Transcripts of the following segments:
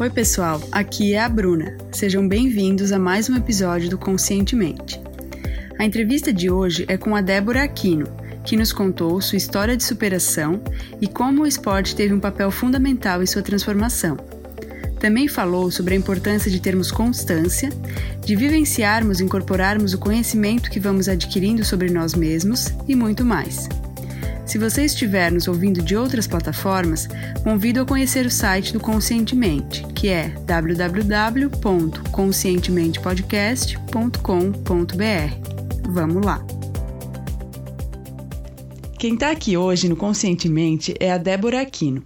Oi, pessoal, aqui é a Bruna. Sejam bem-vindos a mais um episódio do Conscientemente. A entrevista de hoje é com a Débora Aquino, que nos contou sua história de superação e como o esporte teve um papel fundamental em sua transformação. Também falou sobre a importância de termos constância, de vivenciarmos e incorporarmos o conhecimento que vamos adquirindo sobre nós mesmos e muito mais. Se você estiver nos ouvindo de outras plataformas, convido a conhecer o site do Conscientemente, que é www.conscientementepodcast.com.br. Vamos lá! Quem está aqui hoje no Conscientemente é a Débora Aquino.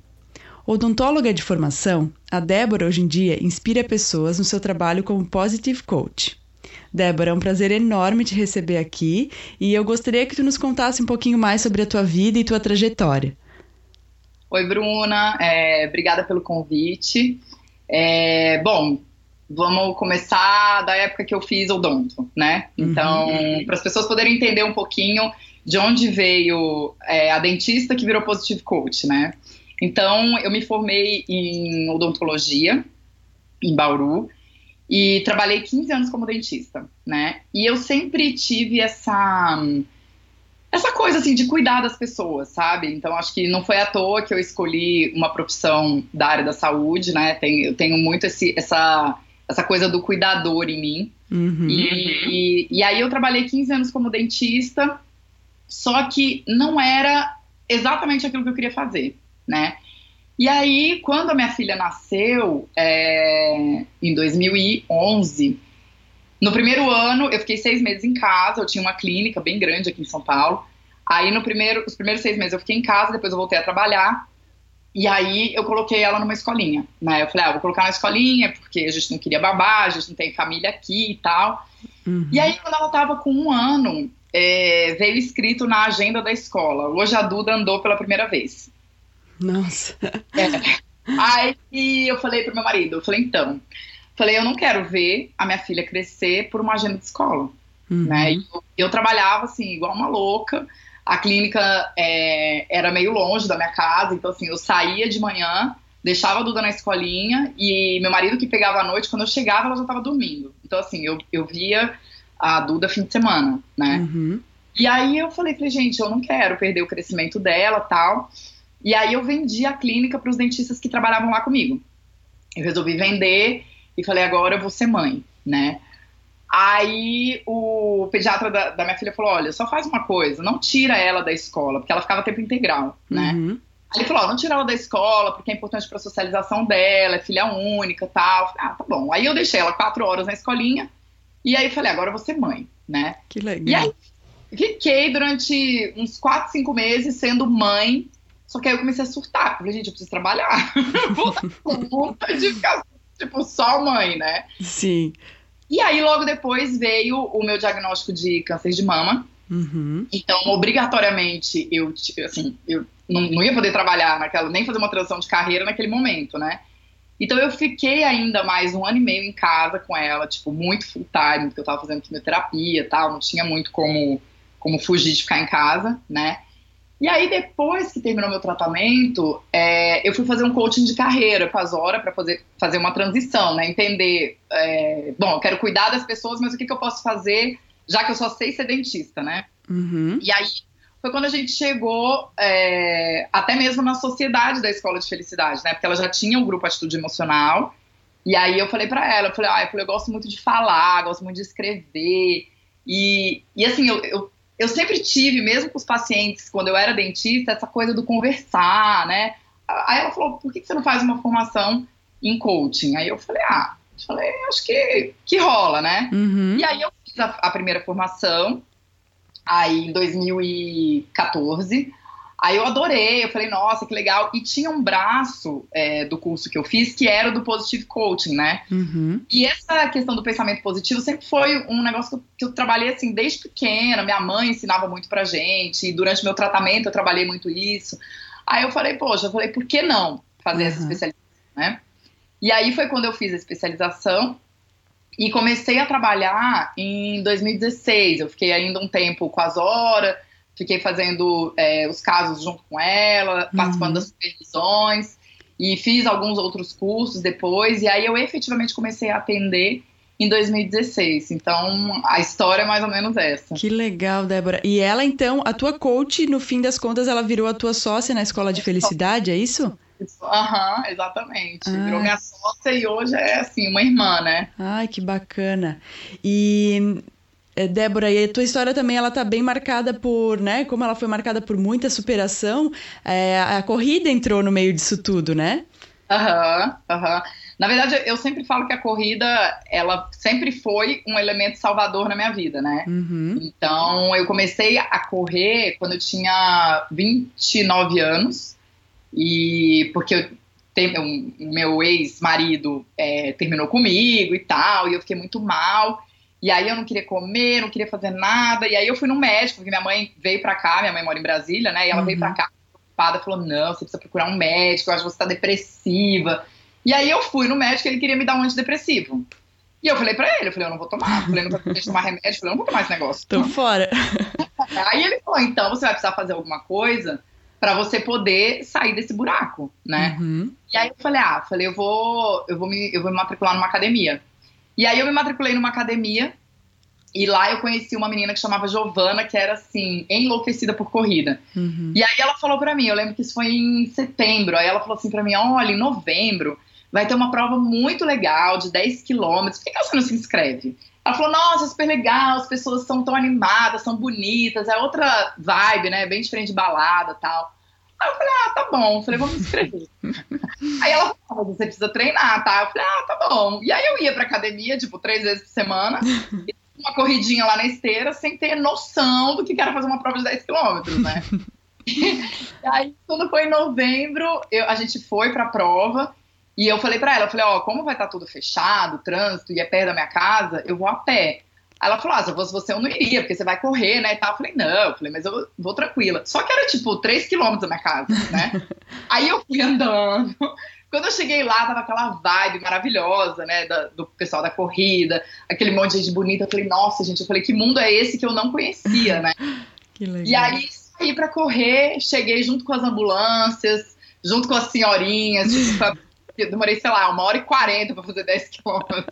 Odontóloga de formação, a Débora hoje em dia inspira pessoas no seu trabalho como Positive Coach. Débora, é um prazer enorme te receber aqui e eu gostaria que tu nos contasse um pouquinho mais sobre a tua vida e tua trajetória. Oi, Bruna, é, obrigada pelo convite. É, bom, vamos começar da época que eu fiz odonto, né? Então, uhum. para as pessoas poderem entender um pouquinho de onde veio é, a dentista que virou Positive Coach, né? Então, eu me formei em odontologia, em Bauru, e trabalhei 15 anos como dentista, né? E eu sempre tive essa essa coisa assim de cuidar das pessoas, sabe? Então acho que não foi à toa que eu escolhi uma profissão da área da saúde, né? Tenho, eu tenho muito esse, essa essa coisa do cuidador em mim. Uhum. E, e, e aí eu trabalhei 15 anos como dentista, só que não era exatamente aquilo que eu queria fazer, né? E aí, quando a minha filha nasceu, é, em 2011, no primeiro ano eu fiquei seis meses em casa, eu tinha uma clínica bem grande aqui em São Paulo. Aí, no primeiro, os primeiros seis meses eu fiquei em casa, depois eu voltei a trabalhar. E aí eu coloquei ela numa escolinha, né? Eu falei, ah, vou colocar na escolinha, porque a gente não queria babar, a gente não tem família aqui e tal. Uhum. E aí, quando ela tava com um ano, é, veio escrito na agenda da escola, hoje a Duda andou pela primeira vez. Nossa. É. Aí eu falei pro meu marido, eu falei, então, falei, eu não quero ver a minha filha crescer por uma agenda de escola. Uhum. Né? Eu, eu, trabalhava assim, igual uma louca. A clínica é, era meio longe da minha casa, então assim, eu saía de manhã, deixava a Duda na escolinha e meu marido que pegava à noite, quando eu chegava, ela já estava dormindo. Então, assim, eu, eu via a Duda fim de semana, né? Uhum. E aí eu falei, falei, gente, eu não quero perder o crescimento dela tal. E aí eu vendi a clínica para os dentistas que trabalhavam lá comigo. Eu resolvi vender e falei, agora eu vou ser mãe, né? Aí o pediatra da, da, minha filha falou: olha, só faz uma coisa, não tira ela da escola, porque ela ficava tempo integral, né? Uhum. Aí ele falou: não tira ela da escola, porque é importante para a socialização dela, é filha única tal. Falei, ah, tá bom. Aí eu deixei ela quatro horas na escolinha, e aí falei: agora eu vou ser mãe, né? Que legal. E aí fiquei durante uns quatro, cinco meses sendo mãe só que aí eu comecei a surtar. Falei, gente, eu preciso trabalhar. Vou de ficar, tipo, só mãe, né? Sim. E aí, logo depois, veio o meu diagnóstico de câncer de mama. Uhum. Então, obrigatoriamente, eu, assim, eu não, não, ia poder trabalhar naquela, nem fazer uma transição de carreira naquele momento, né? Então, eu fiquei ainda mais um ano e meio em casa com ela, tipo, muito full time, porque eu tava fazendo quimioterapia e tal, não tinha muito como, como fugir de ficar em casa, né? E aí, depois que terminou meu tratamento, é, eu fui fazer um coaching de carreira com a Zora para fazer, fazer uma transição, né? Entender, é, bom, eu quero cuidar das pessoas, mas o que, que eu posso fazer, já que eu só sei ser dentista, né? Uhum. E aí, foi quando a gente chegou é, até mesmo na sociedade da Escola de Felicidade, né? Porque ela já tinha um grupo Atitude Emocional. E aí eu falei para ela, eu falei, ah, eu, falei, eu gosto muito de falar, gosto muito de escrever. E, e assim, eu, eu eu sempre tive, mesmo com os pacientes, quando eu era dentista, essa coisa do conversar, né? Aí ela falou, por que você não faz uma formação em coaching? Aí eu falei, ah, eu falei, acho que, que rola, né? Uhum. E aí eu fiz a, a primeira formação, aí em 2014, Aí eu adorei, eu falei, nossa, que legal. E tinha um braço é, do curso que eu fiz que era do Positive Coaching, né? Uhum. E essa questão do pensamento positivo sempre foi um negócio que eu, trabalhei assim desde pequena. Minha mãe ensinava muito pra gente. E durante meu tratamento eu trabalhei muito isso. Aí eu falei, poxa, eu falei, por que não fazer uhum. essa especialização, né? E aí foi quando eu fiz a especialização e comecei a trabalhar em 2016. Eu fiquei ainda um tempo com as horas Fiquei fazendo é, os casos junto com ela, participando uhum. das supervisões. e fiz alguns outros cursos depois, e aí eu efetivamente comecei a atender em 2016. Então, a história é mais ou menos essa. Que legal, Débora. E ela, então, a tua coach, no fim das contas, ela virou a tua sócia na Escola de Felicidade, é isso? Aham, uhum, exatamente. Ah. Virou minha sócia e hoje é, assim, uma irmã, né? Ai, que bacana. E Débora, e a tua história também ela tá bem marcada por, né? Como ela foi marcada por muita superação, é, a corrida entrou no meio disso tudo, né? Aham, uhum, aham. Uhum. Na verdade, eu sempre falo que a corrida, ela sempre foi um elemento salvador na minha vida, né? Uhum. Então, eu comecei a correr quando eu tinha 29 anos, e porque eu o meu ex-marido é, terminou comigo e tal, e eu fiquei muito mal. E aí eu não queria comer, não queria fazer nada. E aí eu fui no médico, porque minha mãe veio pra cá, minha mãe mora em Brasília, né? E ela uhum. veio pra uhum. cá preocupada, falou: não, você precisa procurar um médico, eu acho que você tá depressiva. E aí eu fui no médico, ele queria me dar um antidepressivo. E eu falei pra ele, eu falei, eu não vou tomar. Eu falei, não vou tomar remédio, eu falei, eu não vou tomar esse negócio. Tô fora. Aí ele falou, então você vai precisar fazer alguma coisa para você poder sair desse buraco, né? Uhum. E aí eu falei, ah, falei, eu vou, eu vou me, eu vou me matricular numa academia. E aí eu me matriculei numa academia e lá eu conheci uma menina que chamava Giovana, que era assim, enlouquecida por corrida. Uhum. E aí ela falou para mim, eu lembro que isso foi em setembro, aí ela falou assim para mim, olha, em novembro vai ter uma prova muito legal de 10 quilômetros, por que você não se inscreve? Ela falou, nossa, super legal, as pessoas são tão animadas, são bonitas, é outra vibe, né, bem diferente de balada tal. Aí eu falei, ah, tá bom. Eu falei, me inscrever. aí ela falou, você precisa treinar, tá? Eu falei, ah, tá bom. E aí eu ia pra academia, tipo, três vezes por semana, uma corridinha lá na esteira, sem ter noção do que era fazer uma prova de 10 quilômetros, né? e aí, quando foi em novembro, eu, a gente foi pra prova, e eu falei pra ela, eu falei, ó, como vai estar tá tudo fechado, trânsito, e é perto da minha casa, eu vou a pé. Ela falou, ah, se eu fosse você eu não iria, porque você vai correr, né, e tal. Eu falei, não, eu falei, mas eu vou tranquila. Só que era, tipo, 3 quilômetros da minha casa, né? Aí eu fui andando. Quando eu cheguei lá, tava aquela vibe maravilhosa, né, da, do pessoal da corrida, aquele monte de gente bonita. Eu falei, nossa, gente, eu falei, que mundo é esse que eu não conhecia, né? que legal. E aí saí pra correr, cheguei junto com as ambulâncias, junto com as senhorinhas, tipo, eu demorei, sei lá, uma hora e quarenta pra fazer 10 quilômetros.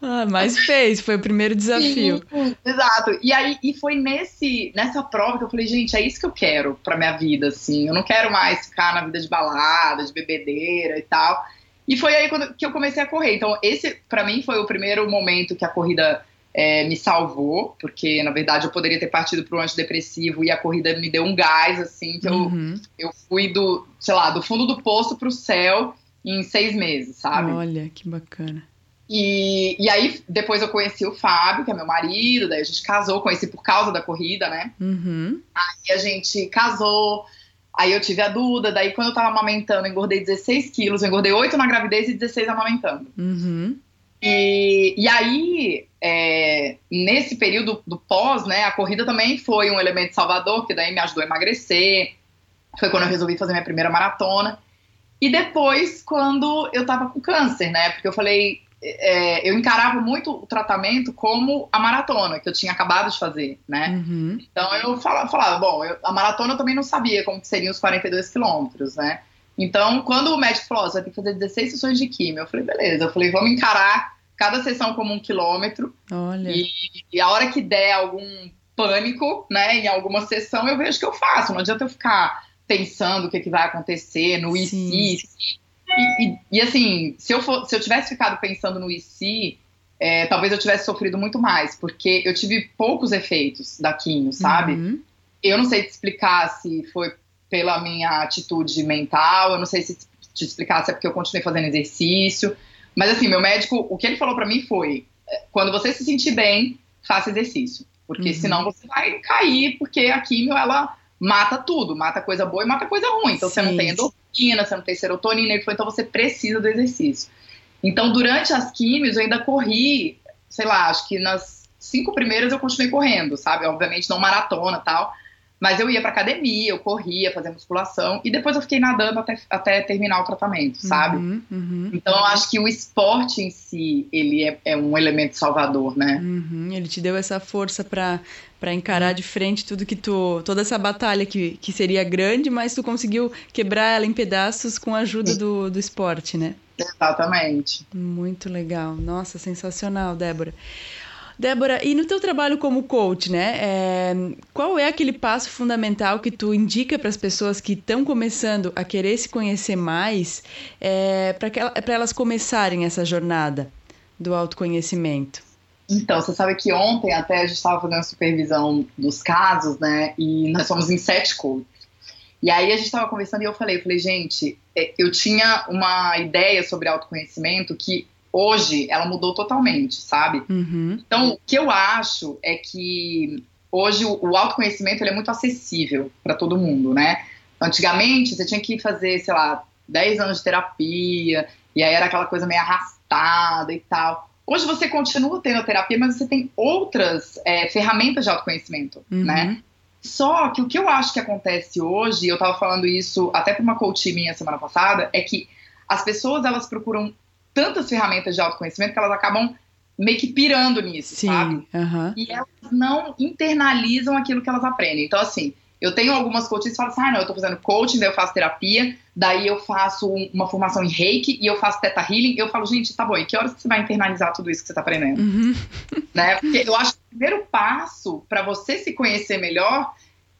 Ah, mas fez, foi o primeiro desafio. Sim, exato. E aí, e foi nesse, nessa prova que eu falei, gente, é isso que eu quero pra minha vida, assim. Eu não quero mais ficar na vida de balada, de bebedeira e tal. E foi aí quando, que eu comecei a correr. Então, esse, para mim, foi o primeiro momento que a corrida é, me salvou, porque na verdade eu poderia ter partido para o antidepressivo e a corrida me deu um gás, assim, que uhum. eu, eu fui do, sei lá, do fundo do poço para o céu em seis meses, sabe? Olha, que bacana. E, e aí, depois eu conheci o Fábio, que é meu marido, daí a gente casou, conheci por causa da corrida, né? Uhum. Aí a gente casou, aí eu tive a Duda, daí quando eu tava amamentando, eu engordei 16 quilos, eu engordei 8 na gravidez e 16 amamentando. Uhum. E, e aí, é, nesse período do pós, né, a corrida também foi um elemento salvador, que daí me ajudou a emagrecer. Foi quando eu resolvi fazer minha primeira maratona. E depois, quando eu tava com câncer, né? Porque eu falei, é, eu encarava muito o tratamento como a maratona que eu tinha acabado de fazer, né? Uhum. Então eu falava, falava bom, eu, a maratona eu também não sabia como seriam os 42 quilômetros, né? Então, quando o médico falou, oh, você vai ter que fazer 16 sessões de químio, eu falei, beleza. Eu falei, vamos encarar cada sessão como um quilômetro. Olha. E, e a hora que der algum pânico, né, em alguma sessão, eu vejo que eu faço. Não adianta eu ficar pensando o que, que vai acontecer no IC. E, e, e, assim, se eu, for, se eu tivesse ficado pensando no IC, é, talvez eu tivesse sofrido muito mais, porque eu tive poucos efeitos da quimio, sabe? Uhum. Eu não sei te explicar se foi pela minha atitude mental, eu não sei se te explicar se é porque eu continuei fazendo exercício, mas assim, meu médico, o que ele falou para mim foi: é, quando você se sentir bem, faça exercício, porque uhum. senão você vai cair, porque a quimio, ela mata tudo, mata coisa boa e mata coisa ruim. Então Sim. você não tem endorfina, você não tem serotonina, então você precisa do exercício. Então durante as químios eu ainda corri, sei lá, acho que nas cinco primeiras eu continuei correndo, sabe? Obviamente não maratona tal, mas eu ia pra academia, eu corria, fazia musculação, e depois eu fiquei nadando até, até terminar o tratamento, sabe? Uhum, uhum, então eu acho que o esporte em si, ele é, é um elemento salvador, né? Uhum, ele te deu essa força para para encarar de frente tudo que tu, toda essa batalha que, que seria grande, mas tu conseguiu quebrar ela em pedaços com a ajuda do, do esporte, né? Exatamente. Muito legal. Nossa, sensacional, Débora. Débora, e no teu trabalho como coach, né? É, qual é aquele passo fundamental que tu indica para as pessoas que estão começando a querer se conhecer mais, é, para elas começarem essa jornada do autoconhecimento? Então, você sabe que ontem até a gente estava fazendo a supervisão dos casos, né? E nós somos em sete coaches. E aí a gente estava conversando e eu falei, eu falei, gente, é, eu tinha uma ideia sobre autoconhecimento que hoje ela mudou totalmente, sabe? Uhum. Então, o que eu acho é que hoje o, autoconhecimento é muito acessível para todo mundo, né? Antigamente, você tinha que fazer, sei lá, 10 anos de terapia, e aí era aquela coisa meio arrastada e tal. Hoje você continua tendo terapia, mas você tem outras é, ferramentas de autoconhecimento, uhum. né? Só que o que eu acho que acontece hoje, eu tava falando isso até para uma coach minha semana passada, é que as pessoas elas procuram tantas ferramentas de autoconhecimento que elas acabam meio que pirando nisso, Sim, sabe? Uhum. E elas não internalizam aquilo que elas aprendem. Então, assim, eu tenho algumas coaches que falam assim: ah, não, eu tô fazendo coaching, daí eu faço terapia, daí eu faço uma formação em reiki e eu faço teta healing. Eu falo, gente, tá bom, e que horas você vai internalizar tudo isso que você tá aprendendo? Uhum. Né? Porque eu acho que o primeiro passo para você se conhecer melhor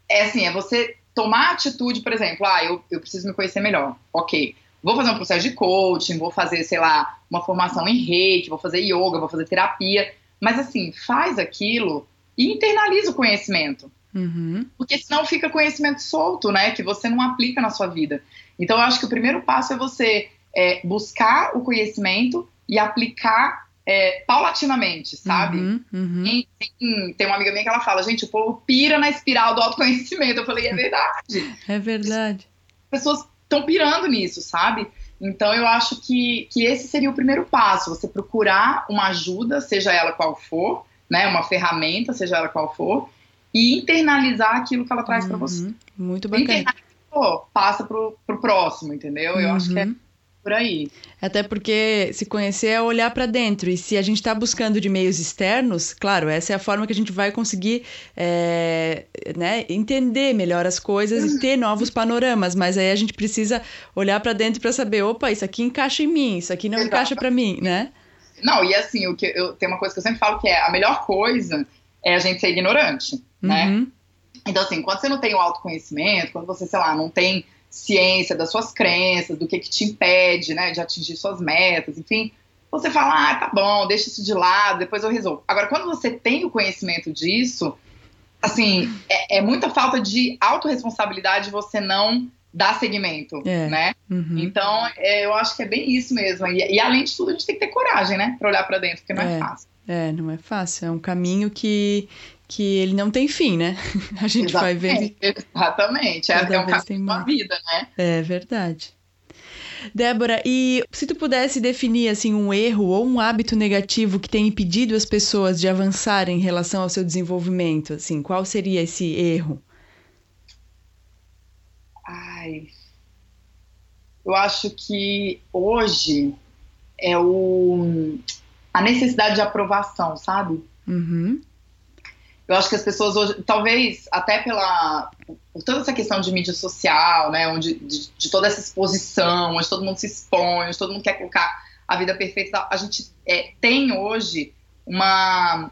é assim: é você tomar atitude, por exemplo, ah, eu, eu preciso me conhecer melhor. Ok vou fazer um processo de coaching, vou fazer, sei lá, uma formação em reiki, vou fazer yoga, vou fazer terapia. Mas assim, faz aquilo e internaliza o conhecimento. Uhum. Porque senão fica conhecimento solto, né? Que você não aplica na sua vida. Então eu acho que o primeiro passo é você é, buscar o conhecimento e aplicar é, paulatinamente, sabe? Uhum, uhum. E, tem, tem, uma amiga minha que ela fala, gente, o povo pira na espiral do autoconhecimento. Eu falei, é verdade. é verdade. As pessoas estão pirando nisso, sabe? Então eu acho que, que esse seria o primeiro passo, você procurar uma ajuda, seja ela qual for, né, uma ferramenta, seja ela qual for, e internalizar aquilo que ela traz uhum, para você. Muito bacana. passa pro, pro próximo, entendeu? Eu acho que é uhum por aí. Até porque se conhecer é olhar para dentro. E se a gente está buscando de meios externos, claro, essa é a forma que a gente vai conseguir é, né, entender melhor as coisas uhum. e ter novos panoramas. Mas aí a gente precisa olhar para dentro para saber, opa, isso aqui encaixa em mim, isso aqui não Exato. encaixa para mim, né? Não, e assim, o que eu, tem uma coisa que eu sempre falo que é a melhor coisa é a gente ser ignorante, né? uhum. né? Então, assim, quando você não tem o autoconhecimento, quando você, sei lá, não tem ciência das suas crenças, do que, que te impede, né, de atingir suas metas, enfim, você fala, ah, tá bom, deixa isso de lado, depois eu resolvo. Agora, quando você tem o conhecimento disso, assim, é, é muita falta de autorresponsabilidade você não dar seguimento, é. né? Uhum. Então, é, eu acho que é bem isso mesmo. E, e, além de tudo, a gente tem que ter coragem, né? Pra olhar para dentro, porque não é, é fácil. É, não é fácil. É um caminho que, que ele não tem fim, né? A gente exatamente, vai ver. Exatamente. É, é um caminho da vida, né? É verdade. Débora, e se tu pudesse definir assim um erro ou um hábito negativo que tem impedido as pessoas de avançarem em relação ao seu desenvolvimento, assim, qual seria esse erro? Ai, eu acho que hoje é o a necessidade de aprovação, sabe? Uhum. Eu acho que as pessoas hoje, talvez até pela por toda essa questão de mídia social, né, onde de, de, toda essa exposição, onde todo mundo se expõe, onde todo mundo quer colocar a vida perfeita, a gente é, tem hoje uma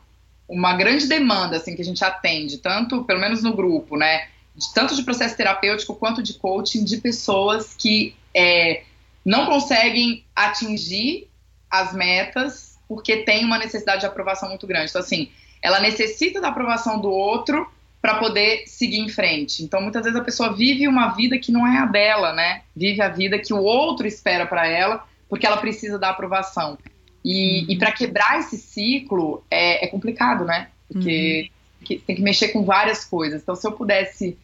uma grande demanda assim que a gente atende, tanto pelo menos no grupo, né, de, tanto de processo terapêutico quanto de coaching de pessoas que é, não conseguem atingir as metas porque tem uma necessidade de aprovação muito grande. Então assim ela necessita da aprovação do outro para poder seguir em frente. Então, muitas vezes a pessoa vive uma vida que não é a dela, né? Vive a vida que o outro espera para ela, porque ela precisa da aprovação. E, uhum. e para quebrar esse ciclo é, é complicado, né? Porque uhum. tem que mexer com várias coisas. Então, se eu pudesse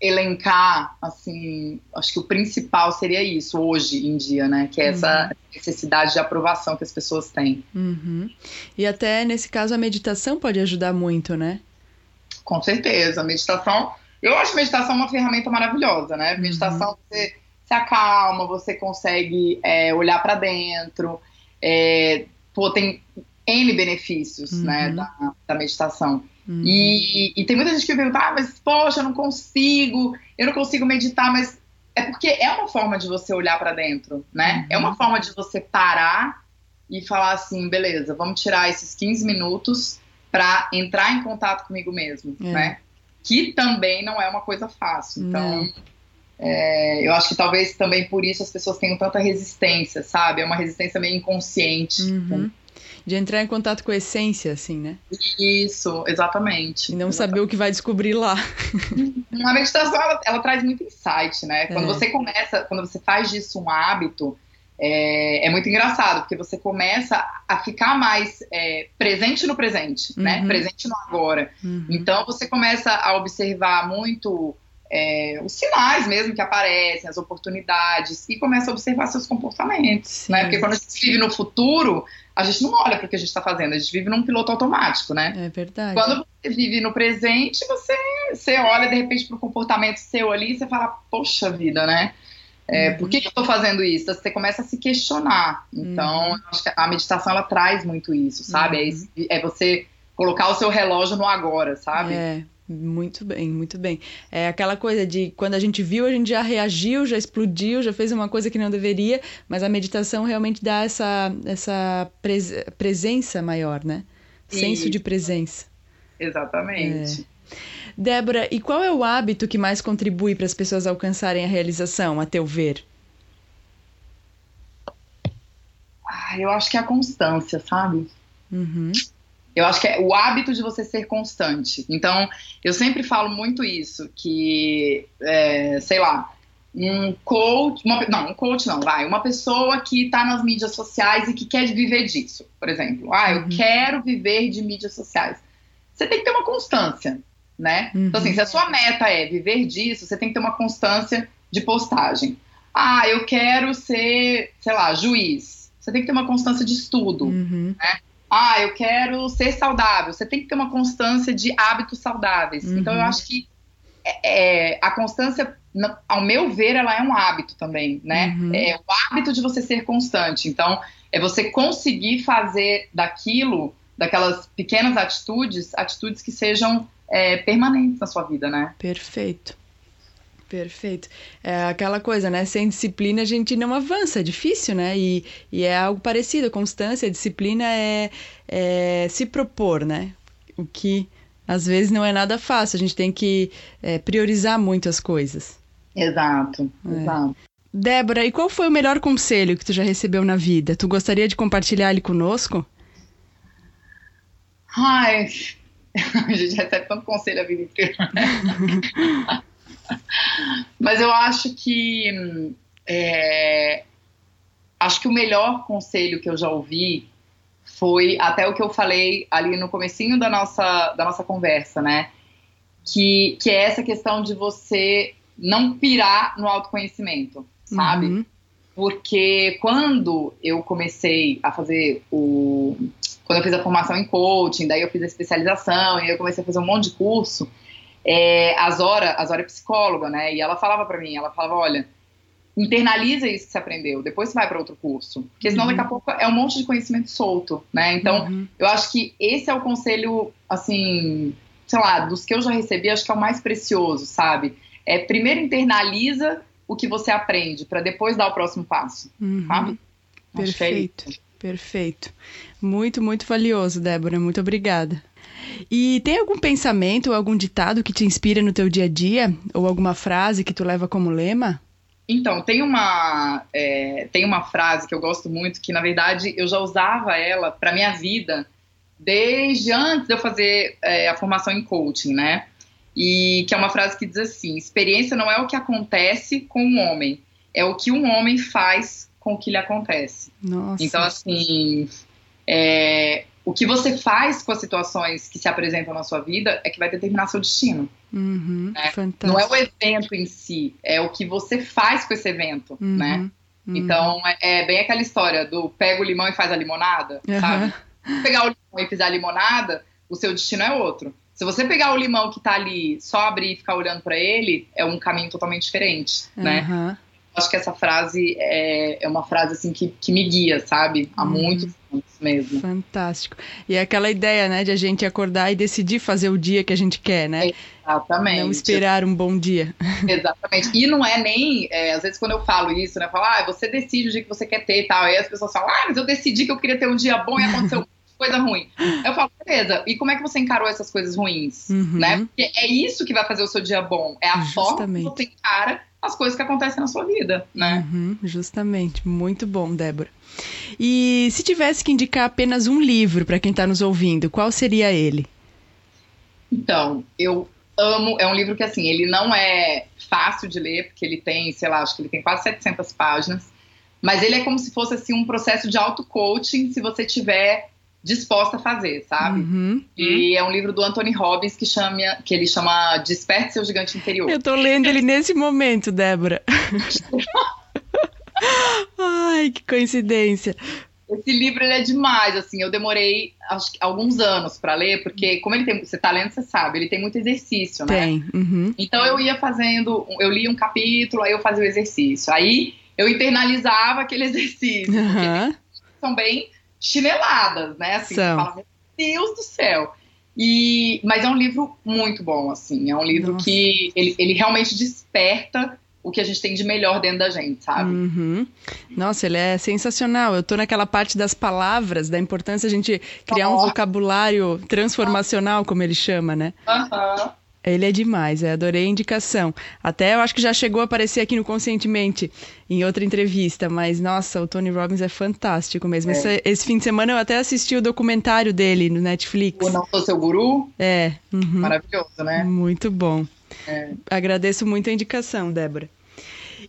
elencar, assim, acho que o principal seria isso hoje em dia, né? Que é essa uhum. necessidade de aprovação que as pessoas têm. Uhum. E até nesse caso a meditação pode ajudar muito, né? Com certeza, a meditação. Eu acho a meditação uma ferramenta maravilhosa, né? Uhum. Meditação você se acalma, você consegue é, olhar para dentro, é, pô, tem N benefícios, né, uhum. da, da meditação. Uhum. E, e, tem muita gente que pergunta, ah, mas poxa, eu não consigo, eu não consigo meditar, mas é porque é uma forma de você olhar para dentro, né? Uhum. É uma forma de você parar e falar assim, beleza, vamos tirar esses 15 minutos para entrar em contato comigo mesmo, é. né? Que também não é uma coisa fácil. Então, é, eu acho que talvez também por isso as pessoas tenham tanta resistência, sabe? É uma resistência meio inconsciente. Uhum. De entrar em contato com a essência, assim, né? Isso, exatamente. E não exatamente. saber o que vai descobrir lá. A meditação, ela, ela traz muito insight, né? Quando é. você começa, quando você faz disso um hábito, é, é, muito engraçado, porque você começa a ficar mais é, presente no presente, né? uhum. né? Presente no agora. Uhum. Então você começa a observar muito é, os sinais mesmo que aparecem, as oportunidades, e começa a observar seus comportamentos, Sim. né? Porque quando a gente vive no futuro, a gente não olha para o que a gente está fazendo, a gente vive num piloto automático, né? É verdade. Quando você vive no presente, você, você olha de repente para o comportamento seu ali e você fala, poxa vida, né? É, uhum. Por que, que eu estou fazendo isso? Você começa a se questionar. Então, uhum. acho que a meditação ela traz muito isso, sabe? É uhum. É, é, você colocar o seu relógio no agora, sabe? É. Muito bem, muito bem. É aquela coisa de quando a gente viu, a gente já reagiu, já explodiu, já fez uma coisa que não deveria, mas a meditação realmente dá essa, essa pres presença maior, né? Senso de presença. Exatamente. É. Débora, e qual é o hábito que mais contribui para as pessoas alcançarem a realização, a teu ver? Ah, eu acho que é a constância, sabe? Uhum. Eu acho que é o hábito de você ser constante. Então, eu sempre falo muito isso, que, é, sei lá, um coach, uma, não, um coach não, vai, uma pessoa que está nas mídias sociais e que quer viver disso, por exemplo. Ah, eu uhum. quero viver de mídias sociais. Você tem que ter uma constância, né? Uhum. Então, assim, se a sua meta é viver disso, você tem que ter uma constância de postagem. Ah, eu quero ser, sei lá, juiz. Você tem que ter uma constância de estudo, uhum. né? Ah, eu quero ser saudável. Você tem que ter uma constância de hábitos saudáveis. Uhum. Então, eu acho que é, é, a constância, ao meu ver, ela é um hábito também, né? Uhum. É o hábito de você ser constante. Então, é você conseguir fazer daquilo, daquelas pequenas atitudes, atitudes que sejam é, permanentes na sua vida, né? Perfeito. Perfeito. É aquela coisa, né? Sem disciplina a gente não avança, é difícil, né? E, e é algo parecido. Constância, disciplina é, é se propor, né? O que às vezes não é nada fácil. A gente tem que é, priorizar muito as coisas. Exato, é. exato. Débora, e qual foi o melhor conselho que tu já recebeu na vida? Tu gostaria de compartilhar ele conosco? Ai, a gente recebe tanto conselho a vida inteira. Mas eu acho que é, acho que o melhor conselho que eu já ouvi foi até o que eu falei ali no comecinho da nossa, da nossa conversa, né? Que, que é essa questão de você não pirar no autoconhecimento, sabe? Uhum. Porque quando eu comecei a fazer o. Quando eu fiz a formação em coaching, daí eu fiz a especialização e eu comecei a fazer um monte de curso, é, a Zora, a Zora é psicóloga, né? E ela falava para mim, ela falava, olha, internaliza isso que você aprendeu, depois você vai para outro curso, porque senão uhum. daqui a pouco é um monte de conhecimento solto, né? Então, uhum. eu acho que esse é o conselho, assim, sei lá, dos que eu já recebi, acho que é o mais precioso, sabe? É primeiro internaliza o que você aprende para depois dar o próximo passo, uhum. sabe? É Perfeito. É Perfeito. Muito, muito valioso, Débora. Muito obrigada. E tem algum pensamento ou algum ditado que te inspira no teu dia a dia? Ou alguma frase que tu leva como lema? Então, tem uma, é, tem uma frase que eu gosto muito, que na verdade eu já usava ela para minha vida desde antes de eu fazer é, a formação em coaching, né? E que é uma frase que diz assim: experiência não é o que acontece com um homem, é o que um homem faz com o que lhe acontece. Nossa. Então, assim, é, o que você faz com as situações que se apresentam na sua vida é que vai determinar seu destino. Uhum, né? Não é o evento em si, é o que você faz com esse evento, uhum, né? Uhum. Então, é, é, bem aquela história do pega o limão e faz a limonada, sabe? Se pegar o limão e fizer a limonada, o seu destino é outro. Se você pegar o limão que tá ali, só abrir e ficar olhando para ele, é um caminho totalmente diferente, né? Acho que essa frase é, é uma frase assim que, que me guia, sabe? Há uhum. muitos anos mesmo. Fantástico. E é aquela ideia, né, de a gente acordar e decidir fazer o dia que a gente quer, né? Exatamente. Não esperar um bom dia. Exatamente. E não é nem, é, às vezes quando eu falo isso, né, eu falo, ah, você decide o dia que você quer ter e tal. Aí as pessoas falam, ah, mas eu decidi que eu queria ter um dia bom e aconteceu coisa ruim. Eu falo, beleza, e como é que você encarou essas coisas ruins? Uhum. Né? Porque é isso que vai fazer o seu dia bom. É a Justamente. forma que você encara as coisas que acontecem na sua vida, né? Uhum, justamente. Muito bom, Débora. E se tivesse que indicar apenas um livro para quem está nos ouvindo, qual seria ele? Então, eu amo. É um livro que, assim, ele não é fácil de ler, porque ele tem, sei lá, acho que ele tem quase 700 páginas. Mas ele é como se fosse, assim, um processo de auto-coaching, se você tiver disposta a fazer, sabe? Uhum. E é um livro do Anthony Robbins que chama que ele chama Desperte seu gigante interior. Eu tô lendo ele nesse momento, Débora. Ai, que coincidência. Esse livro é demais, assim, eu demorei acho, alguns anos para ler, porque como ele tem, você tá lendo, você sabe, ele tem muito exercício, né? Tem. Uhum. Então eu ia fazendo, eu li um capítulo, aí eu fazia o exercício, aí eu internalizava aquele exercício, uhum. são bem chineladas, né? Assim, São. Fala, meu Deus do céu. E, mas é um livro muito bom, assim. É um livro Nossa. que ele, ele realmente desperta o que a gente tem de melhor dentro da gente, sabe? Uhum. Nossa, ele é sensacional. Eu tô naquela parte das palavras, da importância a gente criar oh. um vocabulário transformacional, como ele chama, né? Aham. Uhum. Ele é demais, eu adorei a indicação. Até eu acho que já chegou a aparecer aqui no Conscientemente, em outra entrevista, mas nossa, o Tony Robbins é fantástico mesmo. É. Esse, esse, fim de semana eu até assisti o documentário dele no Netflix. O Não Sou Seu Guru? É. Uhum. Maravilhoso, né? Muito bom. É. Agradeço muito a indicação, Débora.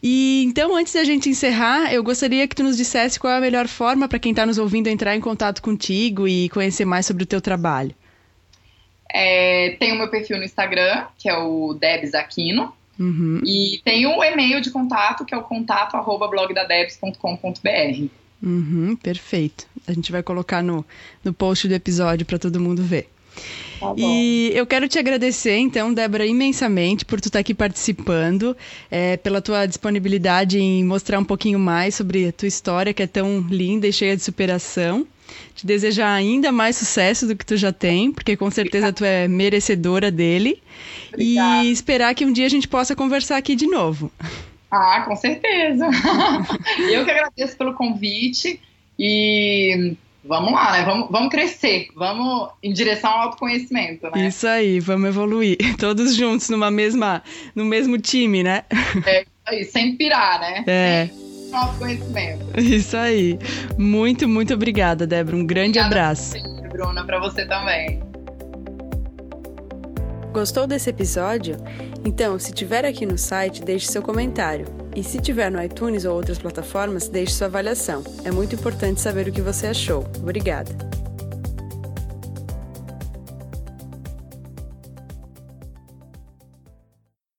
E então, antes da gente encerrar, eu gostaria que tu nos dissesse qual é a melhor forma para quem está nos ouvindo entrar em contato contigo e conhecer mais sobre o teu trabalho. É, tem o meu perfil no Instagram, que é o Debs Aquino. Uhum. E tem o e-mail de contato, que é o contato arroba blogdadebs.com.br. Uhum, perfeito. A gente vai colocar no, no post do episódio para todo mundo ver. Tá e eu quero te agradecer, então, Débora, imensamente por tu estar tá aqui participando, é, pela tua disponibilidade em mostrar um pouquinho mais sobre a tua história, que é tão linda e cheia de superação te desejar ainda mais sucesso do que tu já tem, porque com certeza tu é merecedora dele. Obrigada. E esperar que um dia a gente possa conversar aqui de novo. Ah, com certeza. Eu que agradeço pelo convite e vamos lá, né? Vamos, vamos crescer, vamos em direção ao autoconhecimento, né? Isso aí, vamos evoluir. Todos juntos numa mesma, no mesmo time, né? É, aí, sem pirar, né? É. Sem conhecimento. Isso aí. Muito, muito obrigada, Débora. Um grande obrigada abraço. Sempre, Bruna, para você também. Gostou desse episódio? Então, se tiver aqui no site, deixe seu comentário. E se tiver no iTunes ou outras plataformas, deixe sua avaliação. É muito importante saber o que você achou. Obrigada.